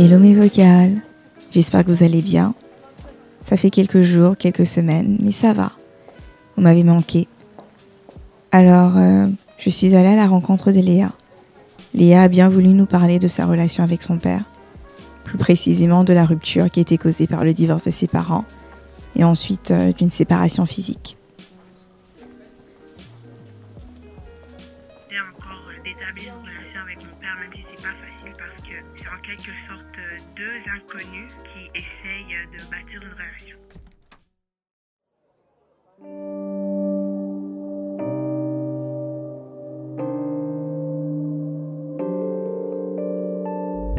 Hello mes vocales, j'espère que vous allez bien. Ça fait quelques jours, quelques semaines, mais ça va. Vous m'avez manqué. Alors, euh, je suis allée à la rencontre de Léa. Léa a bien voulu nous parler de sa relation avec son père, plus précisément de la rupture qui été causée par le divorce de ses parents, et ensuite euh, d'une séparation physique. d'établir une relation avec mon père, même si c'est pas facile parce que c'est en quelque deux inconnus qui essayent de bâtir une relation.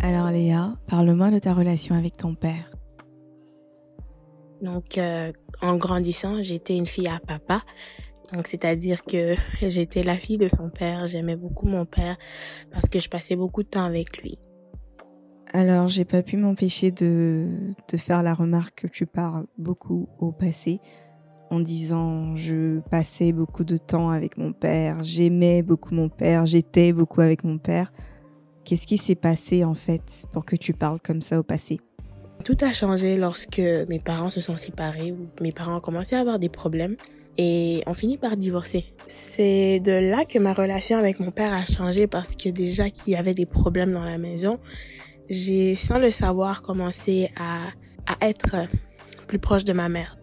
Alors Léa, parle-moi de ta relation avec ton père. Donc, euh, en grandissant, j'étais une fille à papa. Donc, c'est-à-dire que j'étais la fille de son père. J'aimais beaucoup mon père parce que je passais beaucoup de temps avec lui. Alors, j'ai pas pu m'empêcher de, de faire la remarque que tu parles beaucoup au passé en disant je passais beaucoup de temps avec mon père, j'aimais beaucoup mon père, j'étais beaucoup avec mon père. Qu'est-ce qui s'est passé en fait pour que tu parles comme ça au passé? Tout a changé lorsque mes parents se sont séparés, ou mes parents ont commencé à avoir des problèmes et on finit par divorcer. C'est de là que ma relation avec mon père a changé parce que déjà qu'il y avait des problèmes dans la maison, j'ai sans le savoir commencé à, à être plus proche de ma mère.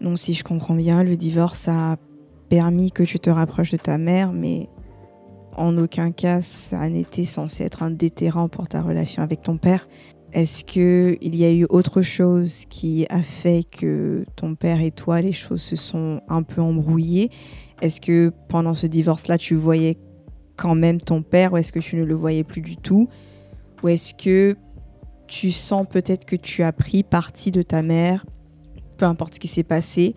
Donc si je comprends bien, le divorce a permis que tu te rapproches de ta mère, mais en aucun cas ça n'était censé être un déterrant pour ta relation avec ton père. Est-ce que il y a eu autre chose qui a fait que ton père et toi, les choses se sont un peu embrouillées? Est-ce que pendant ce divorce-là, tu voyais quand même ton père ou est-ce que tu ne le voyais plus du tout? Ou est-ce que tu sens peut-être que tu as pris parti de ta mère, peu importe ce qui s'est passé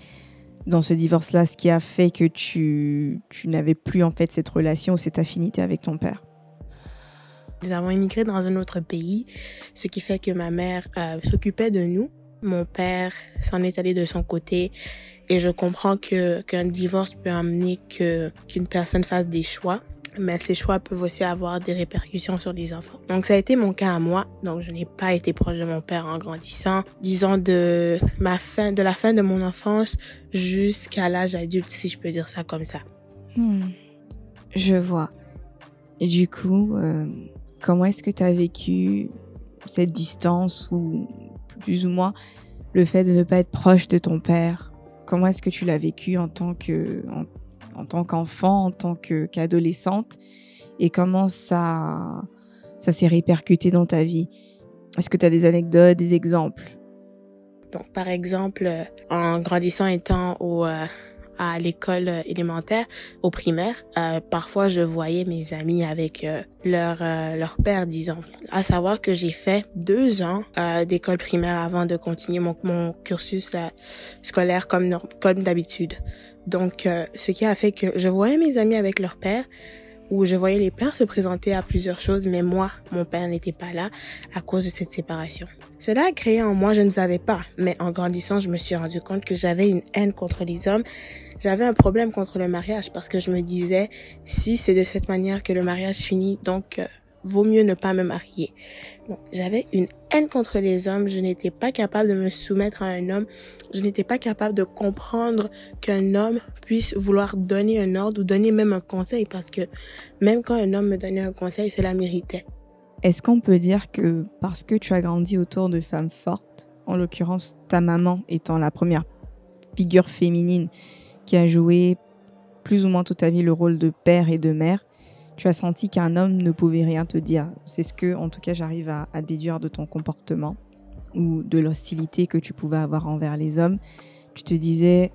dans ce divorce-là, ce qui a fait que tu, tu n'avais plus en fait cette relation ou cette affinité avec ton père? Nous avons immigré dans un autre pays, ce qui fait que ma mère euh, s'occupait de nous. Mon père s'en est allé de son côté et je comprends que qu'un divorce peut amener que qu'une personne fasse des choix, mais ces choix peuvent aussi avoir des répercussions sur les enfants. Donc ça a été mon cas à moi. Donc je n'ai pas été proche de mon père en grandissant, disons de ma fin de la fin de mon enfance jusqu'à l'âge adulte si je peux dire ça comme ça. Hmm. Je vois. Et du coup, euh, Comment est-ce que tu as vécu cette distance ou plus ou moins le fait de ne pas être proche de ton père? Comment est-ce que tu l'as vécu en tant que tant qu'enfant, en tant qu'adolescente et comment ça ça s'est répercuté dans ta vie Est-ce que tu as des anecdotes, des exemples? Donc par exemple, en grandissant étant au euh, à l'école élémentaire, au primaire, euh, parfois je voyais mes amis avec euh, leur euh, leur père, disons. À savoir que j'ai fait deux ans euh, d'école primaire avant de continuer mon, mon cursus scolaire comme comme d'habitude. Donc, ce qui a fait que je voyais mes amis avec leur père, où je voyais les pères se présenter à plusieurs choses, mais moi, mon père n'était pas là à cause de cette séparation. Cela a créé en moi, je ne savais pas, mais en grandissant, je me suis rendu compte que j'avais une haine contre les hommes. J'avais un problème contre le mariage parce que je me disais, si c'est de cette manière que le mariage finit, donc euh, vaut mieux ne pas me marier. J'avais une haine contre les hommes. Je n'étais pas capable de me soumettre à un homme. Je n'étais pas capable de comprendre qu'un homme puisse vouloir donner un ordre ou donner même un conseil parce que même quand un homme me donnait un conseil, cela méritait. Est-ce qu'on peut dire que parce que tu as grandi autour de femmes fortes, en l'occurrence ta maman étant la première figure féminine qui a joué plus ou moins toute ta vie le rôle de père et de mère, tu as senti qu'un homme ne pouvait rien te dire. C'est ce que, en tout cas, j'arrive à, déduire de ton comportement ou de l'hostilité que tu pouvais avoir envers les hommes. Tu te disais,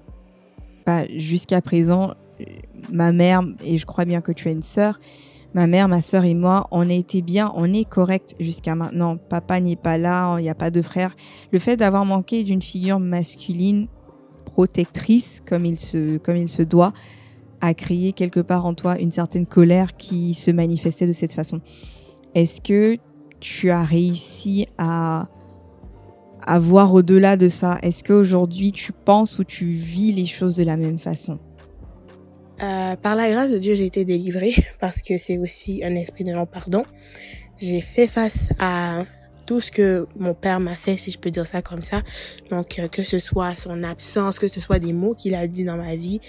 bah, jusqu'à présent, ma mère, et je crois bien que tu as une sœur, ma mère, ma sœur et moi, on a été bien, on est correct jusqu'à maintenant. Papa n'est pas là, il n'y a pas de frère. Le fait d'avoir manqué d'une figure masculine protectrice comme il se, comme il se doit, a créé quelque part en toi une certaine colère qui se manifestait de cette façon. Est-ce que tu as réussi à, à voir au-delà de ça? Est-ce qu'aujourd'hui tu penses ou tu vis les choses de la même façon? Euh, Par la grâce de Dieu, j'ai été délivrée parce que c'est aussi un esprit de non-pardon. J'ai fait face à tout ce que mon père m'a fait, si je peux dire ça comme ça. Donc, euh, que ce soit son absence, que ce soit des mots qu'il a dit dans ma vie.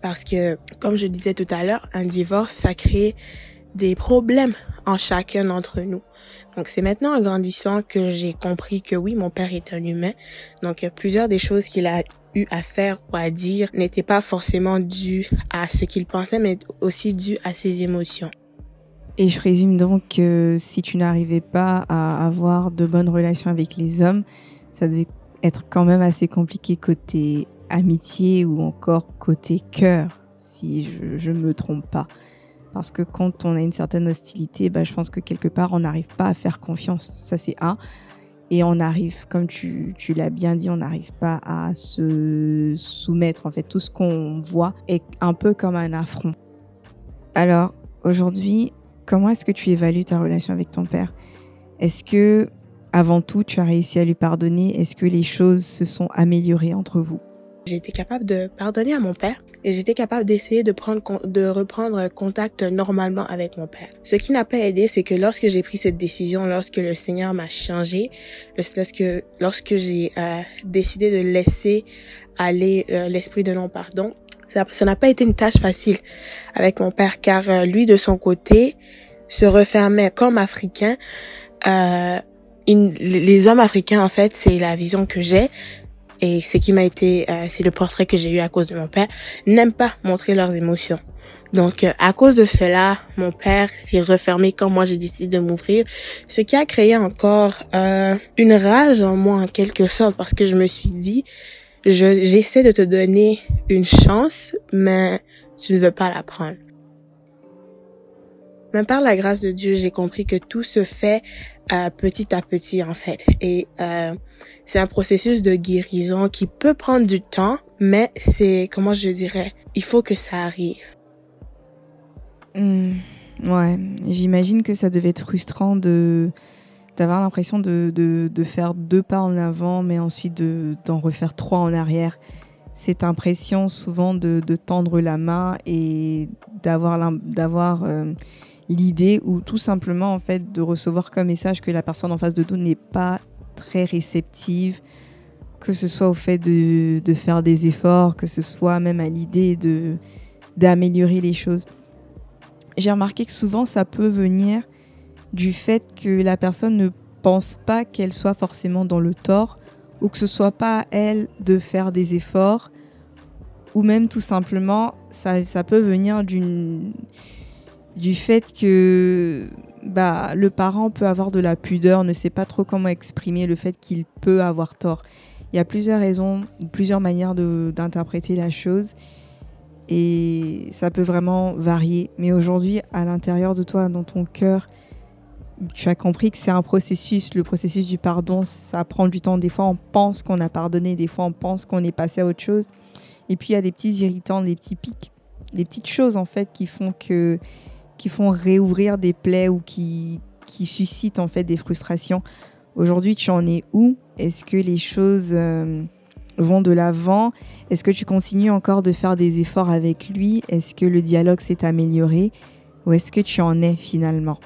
Parce que, comme je disais tout à l'heure, un divorce, ça crée des problèmes en chacun d'entre nous. Donc c'est maintenant en grandissant que j'ai compris que oui, mon père est un humain. Donc plusieurs des choses qu'il a eu à faire ou à dire n'étaient pas forcément dues à ce qu'il pensait, mais aussi dues à ses émotions. Et je présume donc que si tu n'arrivais pas à avoir de bonnes relations avec les hommes, ça devait être quand même assez compliqué côté amitié ou encore côté cœur, si je ne me trompe pas. Parce que quand on a une certaine hostilité, bah, je pense que quelque part, on n'arrive pas à faire confiance. Ça, c'est un. Et on arrive, comme tu, tu l'as bien dit, on n'arrive pas à se soumettre. En fait, tout ce qu'on voit est un peu comme un affront. Alors, aujourd'hui, comment est-ce que tu évalues ta relation avec ton père? Est-ce que, avant tout, tu as réussi à lui pardonner? Est-ce que les choses se sont améliorées entre vous? J'étais capable de pardonner à mon père et j'étais capable d'essayer de prendre de reprendre contact normalement avec mon père. Ce qui n'a pas aidé, c'est que lorsque j'ai pris cette décision, lorsque le Seigneur m'a changé, lorsque lorsque j'ai euh, décidé de laisser aller euh, l'esprit de non pardon, ça n'a pas été une tâche facile avec mon père car euh, lui de son côté se refermait comme africain. les hommes africains en fait, c'est la vision que j'ai et ce qui m'a été, euh, c'est le portrait que j'ai eu à cause de mon père, n'aiment pas montrer leurs émotions. Donc, euh, à cause de cela, mon père s'est refermé quand moi j'ai décidé de m'ouvrir, ce qui a créé encore euh, une rage en moi en quelque sorte, parce que je me suis dit, je j'essaie de te donner une chance, mais tu ne veux pas la prendre. Mais par la grâce de Dieu, j'ai compris que tout se fait euh, petit à petit en fait. Et euh, c'est un processus de guérison qui peut prendre du temps, mais c'est, comment je dirais, il faut que ça arrive. Hmm, ouais, j'imagine que ça devait être frustrant de d'avoir l'impression de, de, de, faire deux pas en avant, mais ensuite d'en refaire trois en arrière. Cette impression souvent de, tendre la main et d'avoir euh, l'idée ou tout simplement en fait de recevoir comme message que la personne en face de nous n'est pas très réceptive, que ce soit au fait de, de, faire des efforts, que ce soit même à l'idée d'améliorer les choses. J'ai remarqué que souvent ça peut venir du fait que la personne ne pense pas qu'elle soit forcément dans le tort ou que ce soit pas à elle de faire des efforts ou même tout simplement ça, ça peut venir d'une du fait que bah, le parent peut avoir de la pudeur, ne sait pas trop comment exprimer le fait qu'il peut avoir tort. Il y a plusieurs raisons, plusieurs manières d'interpréter la chose et ça peut vraiment varier. Mais aujourd'hui, à l'intérieur de toi, dans ton cœur, tu as compris que c'est un processus. Le processus du pardon, ça prend du temps. Des fois, on pense qu'on a pardonné, des fois, on pense qu'on est passé à autre chose. Et puis, il y a des petits irritants, des petits pics, des petites choses en fait qui font que qui font réouvrir des plaies ou qui, qui suscitent en fait des frustrations. Aujourd'hui, tu en es où? Est-ce que les choses euh, vont de l'avant? Est-ce que tu continues encore de faire des efforts avec lui? Est-ce que le dialogue s'est amélioré? Ou est-ce que tu en es finalement?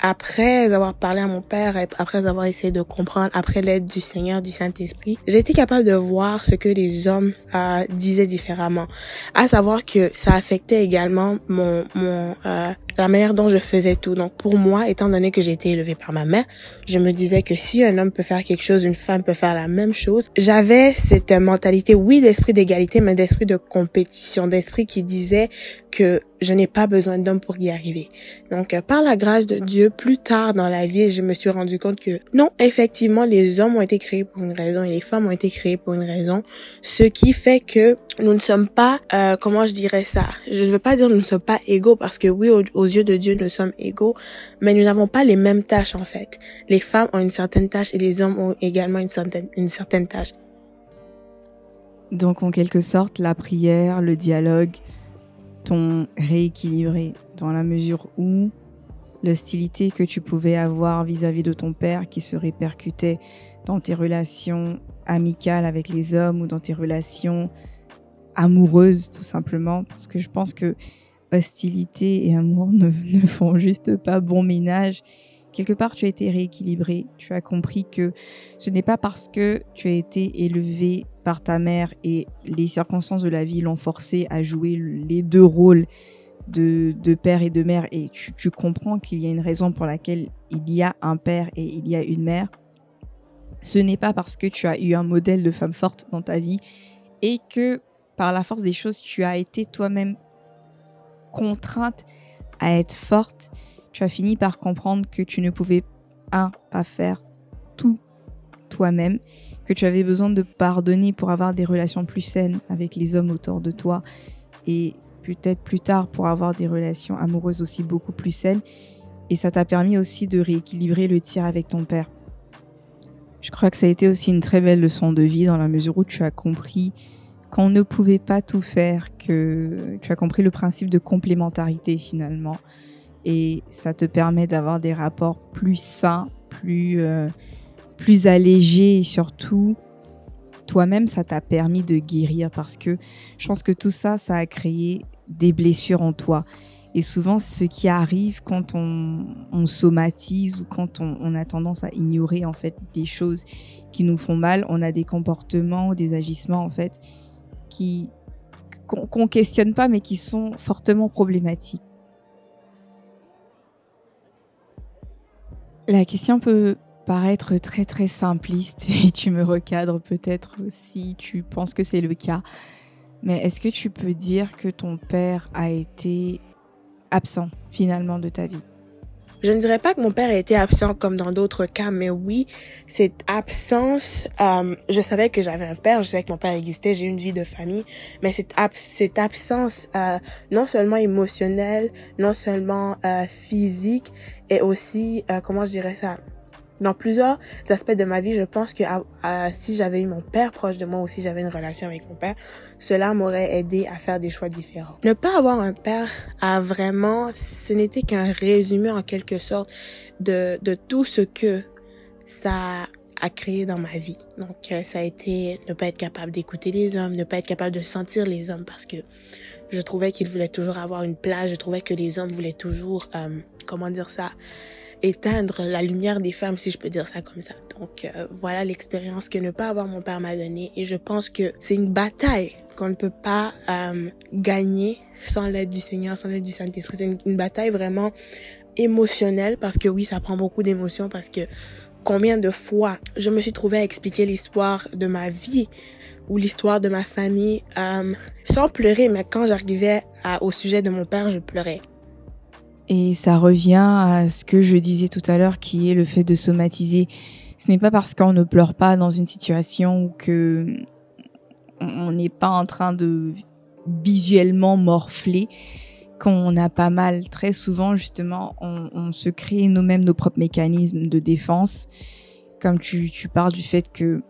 Après avoir parlé à mon père, après avoir essayé de comprendre, après l'aide du Seigneur, du Saint-Esprit, j'ai été capable de voir ce que les hommes euh, disaient différemment. À savoir que ça affectait également mon, mon euh, la manière dont je faisais tout. Donc pour moi, étant donné que j'ai été élevée par ma mère, je me disais que si un homme peut faire quelque chose, une femme peut faire la même chose. J'avais cette mentalité, oui, d'esprit d'égalité, mais d'esprit de compétition, d'esprit qui disait que je n'ai pas besoin d'homme pour y arriver. Donc, euh, par la grâce de Dieu, plus tard dans la vie, je me suis rendu compte que non, effectivement, les hommes ont été créés pour une raison et les femmes ont été créées pour une raison. Ce qui fait que nous ne sommes pas, euh, comment je dirais ça? Je ne veux pas dire nous ne sommes pas égaux parce que oui, aux, yeux de Dieu, nous sommes égaux, mais nous n'avons pas les mêmes tâches en fait. Les femmes ont une certaine tâche et les hommes ont également une certaine, une certaine tâche. Donc, en quelque sorte, la prière, le dialogue, t'ont rééquilibré dans la mesure où l'hostilité que tu pouvais avoir vis-à-vis de ton père qui se répercutait dans tes relations amicales avec les hommes ou dans tes relations amoureuses tout simplement. Parce que je pense que hostilité et amour ne, ne font juste pas bon ménage. Quelque part tu as été rééquilibré, tu as compris que ce n'est pas parce que tu as été élevé par ta mère et les circonstances de la vie l'ont forcé à jouer les deux rôles de, père et de mère. Et tu, tu comprends qu'il y a une raison pour laquelle il y a un père et il y a une mère. Ce n'est pas parce que tu as eu un modèle de femme forte dans ta vie et que par la force des choses, tu as été toi-même contrainte à être forte, tu as fini par comprendre que tu ne pouvais, un, pas faire tout toi-même, que tu avais besoin de pardonner pour avoir des relations plus saines avec les hommes autour de toi et peut-être plus tard pour avoir des relations amoureuses aussi beaucoup plus saines. Et ça t'a permis aussi de rééquilibrer le tir avec ton père. Je crois que ça a été aussi une très belle leçon de vie dans la mesure où tu as compris qu'on ne pouvait pas tout faire, que tu as compris le principe de complémentarité finalement. Et ça te permet d'avoir des rapports plus sains, plus, euh, plus allégés et surtout, toi-même, ça t'a permis de guérir parce que je pense que tout ça, ça a créé des blessures en toi. Et souvent, ce qui arrive quand on, somatise ou quand on, a tendance à ignorer en fait des choses qui nous font mal, on a des comportements des agissements en fait qui qu'on questionne pas mais qui sont fortement problématiques. La question peut paraître très très simpliste et tu me recadres peut-être si tu penses que c'est le cas. Mais est-ce que tu peux dire que ton père a été absent finalement de ta vie? Je ne dirais pas que mon père a été absent comme dans d'autres cas, mais oui, cette absence, euh, je savais que j'avais un père, je savais que mon père existait, j'ai une vie de famille, mais cette, cette absence euh, non seulement émotionnelle, non seulement euh, physique, et aussi, euh, comment je dirais ça, dans plusieurs aspects de ma vie, je pense que si j'avais eu mon père proche de moi ou si j'avais une relation avec mon père, cela m'aurait aidé à faire des choix différents. Ne pas avoir un père a vraiment, ce n'était qu'un résumé en quelque sorte de, de tout ce que ça a créé dans ma vie. Donc euh, ça a été ne pas être capable d'écouter les hommes, ne pas être capable de sentir les hommes parce que je trouvais qu'ils voulaient toujours avoir une place, je trouvais que les hommes voulaient toujours, euh, comment dire ça, éteindre la lumière des femmes, si je peux dire ça comme ça. Donc euh, voilà l'expérience que ne pas avoir mon père m'a donnée et je pense que c'est une bataille qu'on ne peut pas euh, gagner sans l'aide du Seigneur, sans l'aide du Saint-Esprit. C'est une, bataille vraiment émotionnelle parce que oui, ça prend beaucoup d'émotions parce que combien de fois je me suis trouvée à expliquer l'histoire de ma vie ou l'histoire de ma famille euh, sans pleurer, mais quand j'arrivais au sujet de mon père, je pleurais. Et ça revient à ce que je disais tout à l'heure, qui est le fait de somatiser. Ce n'est pas parce qu'on ne pleure pas dans une situation que on n'est pas en train de visuellement morfler qu'on a pas mal. Très souvent, justement, on, se crée nous-mêmes nos propres mécanismes de défense. Comme tu, tu parles du fait que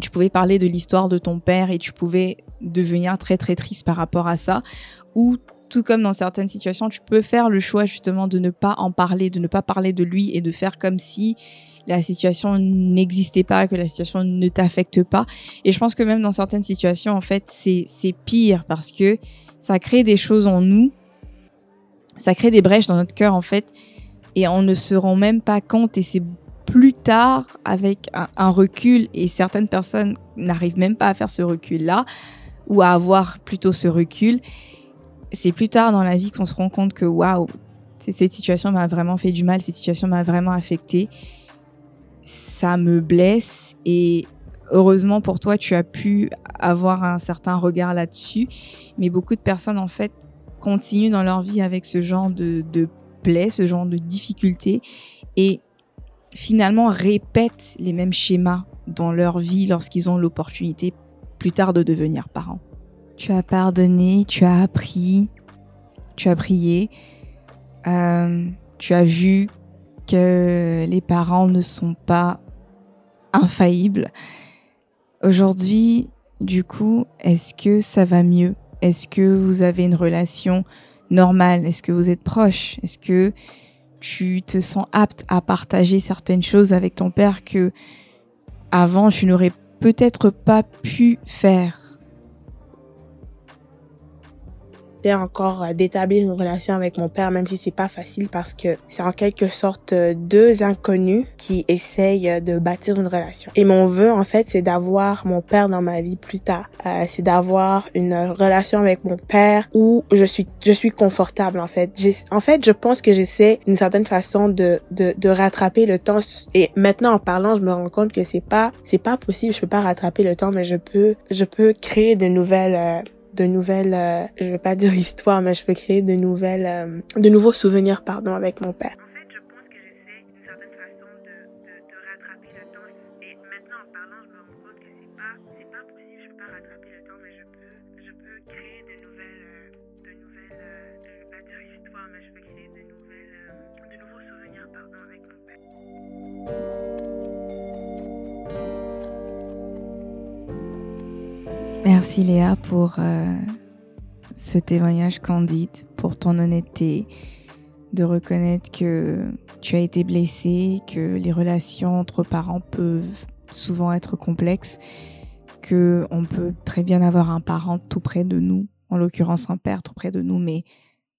tu pouvais parler de l'histoire de ton père et tu pouvais devenir très très triste par rapport à ça, ou tout comme dans certaines situations, tu peux faire le choix justement de ne pas en parler, de ne pas parler de lui et de faire comme si la situation n'existait pas, que la situation ne t'affecte pas. Et je pense que même dans certaines situations, en fait, c'est, pire parce que ça crée des choses en nous, ça crée des brèches dans notre cœur, en fait, et on ne se rend même pas compte et c'est plus tard avec un, un recul et certaines personnes n'arrivent même pas à faire ce recul-là ou à avoir plutôt ce recul c'est plus tard dans la vie qu'on se rend compte que waouh, cette situation m'a vraiment fait du mal, cette situation m'a vraiment affecté. Ça me blesse et heureusement pour toi, tu as pu avoir un certain regard là-dessus. Mais beaucoup de personnes, en fait, continuent dans leur vie avec ce genre de, de ce genre de difficulté et finalement répètent les mêmes schémas dans leur vie lorsqu'ils ont l'opportunité plus tard de devenir parents. Tu as pardonné, tu as appris, tu as prié, euh, tu as vu que les parents ne sont pas infaillibles. Aujourd'hui, du coup, est-ce que ça va mieux? Est-ce que vous avez une relation normale? Est-ce que vous êtes proche? Est-ce que tu te sens apte à partager certaines choses avec ton père que avant tu n'aurais peut-être pas pu faire? Encore euh, d'établir une relation avec mon père, même si c'est pas facile parce que c'est en quelque sorte euh, deux inconnus qui essayent euh, de bâtir une relation. Et mon vœu, en fait, c'est d'avoir mon père dans ma vie plus tard. Euh, c'est d'avoir une relation avec mon père où je suis, je suis confortable, en fait. En fait, je pense que j'essaie d'une certaine façon de, de, de rattraper le temps. Et maintenant, en parlant, je me rends compte que c'est pas, c'est pas possible. Je peux pas rattraper le temps, mais je peux, je peux créer de nouvelles, de nouvelles, euh, je vais pas dire histoire, mais je peux créer de nouvelles, euh, de nouveaux souvenirs, pardon, avec mon père. Merci Léa pour euh, ce témoignage candide, pour ton honnêteté, de reconnaître que tu as été blessé, que les relations entre parents peuvent souvent être complexes, que on peut très bien avoir un parent tout près de nous, en l'occurrence un père tout près de nous, mais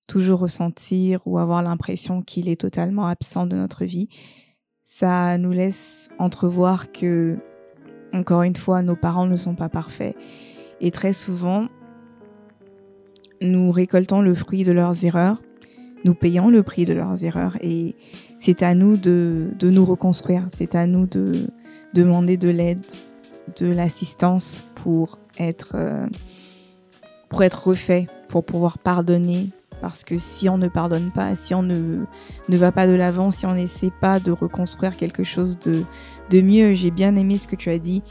toujours ressentir ou avoir l'impression qu'il est totalement absent de notre vie. Ça nous laisse entrevoir que, encore une fois, nos parents ne sont pas parfaits et très souvent, nous récoltons le fruit de leurs erreurs, nous payons le prix de leurs erreurs et c'est à nous de, de nous reconstruire, c'est à nous de demander de l'aide, de l'assistance pour être, euh, pour être refait, pour pouvoir pardonner. Parce que si on ne pardonne pas, si on ne, ne va pas de l'avant, si on n'essaie pas de reconstruire quelque chose de, de mieux, j'ai bien aimé ce que tu as dit,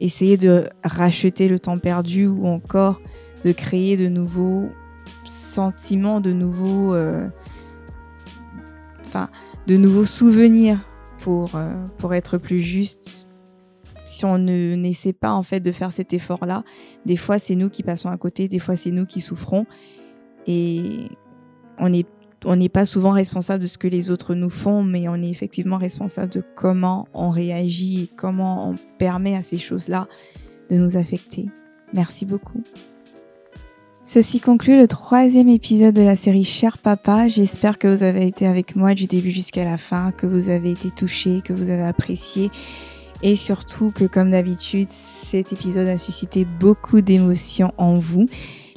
essayer de racheter le temps perdu ou encore de créer de nouveaux sentiments, de nouveaux, euh, enfin, de nouveaux souvenirs pour, euh, pour être plus juste. Si on ne n'essaie pas en fait de faire cet effort-là, des fois c'est nous qui passons à côté, des fois c'est nous qui souffrons et on est on n'est pas souvent responsable de ce que les autres nous font, mais on est effectivement responsable de comment on réagit et comment on permet à ces choses-là de nous affecter. Merci beaucoup. Ceci conclut le troisième épisode de la série Cher Papa. J'espère que vous avez été avec moi du début jusqu'à la fin, que vous avez été touché, que vous avez apprécié et surtout que comme d'habitude, cet épisode a suscité beaucoup d'émotions en vous.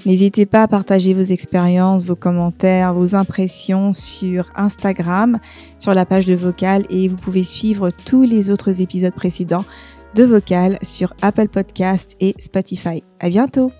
N'hésitez pas à partager vos expériences, vos commentaires, vos impressions sur Instagram, sur la page de Vocal et vous pouvez suivre tous les autres épisodes précédents de Vocal sur Apple Podcast et Spotify. À bientôt!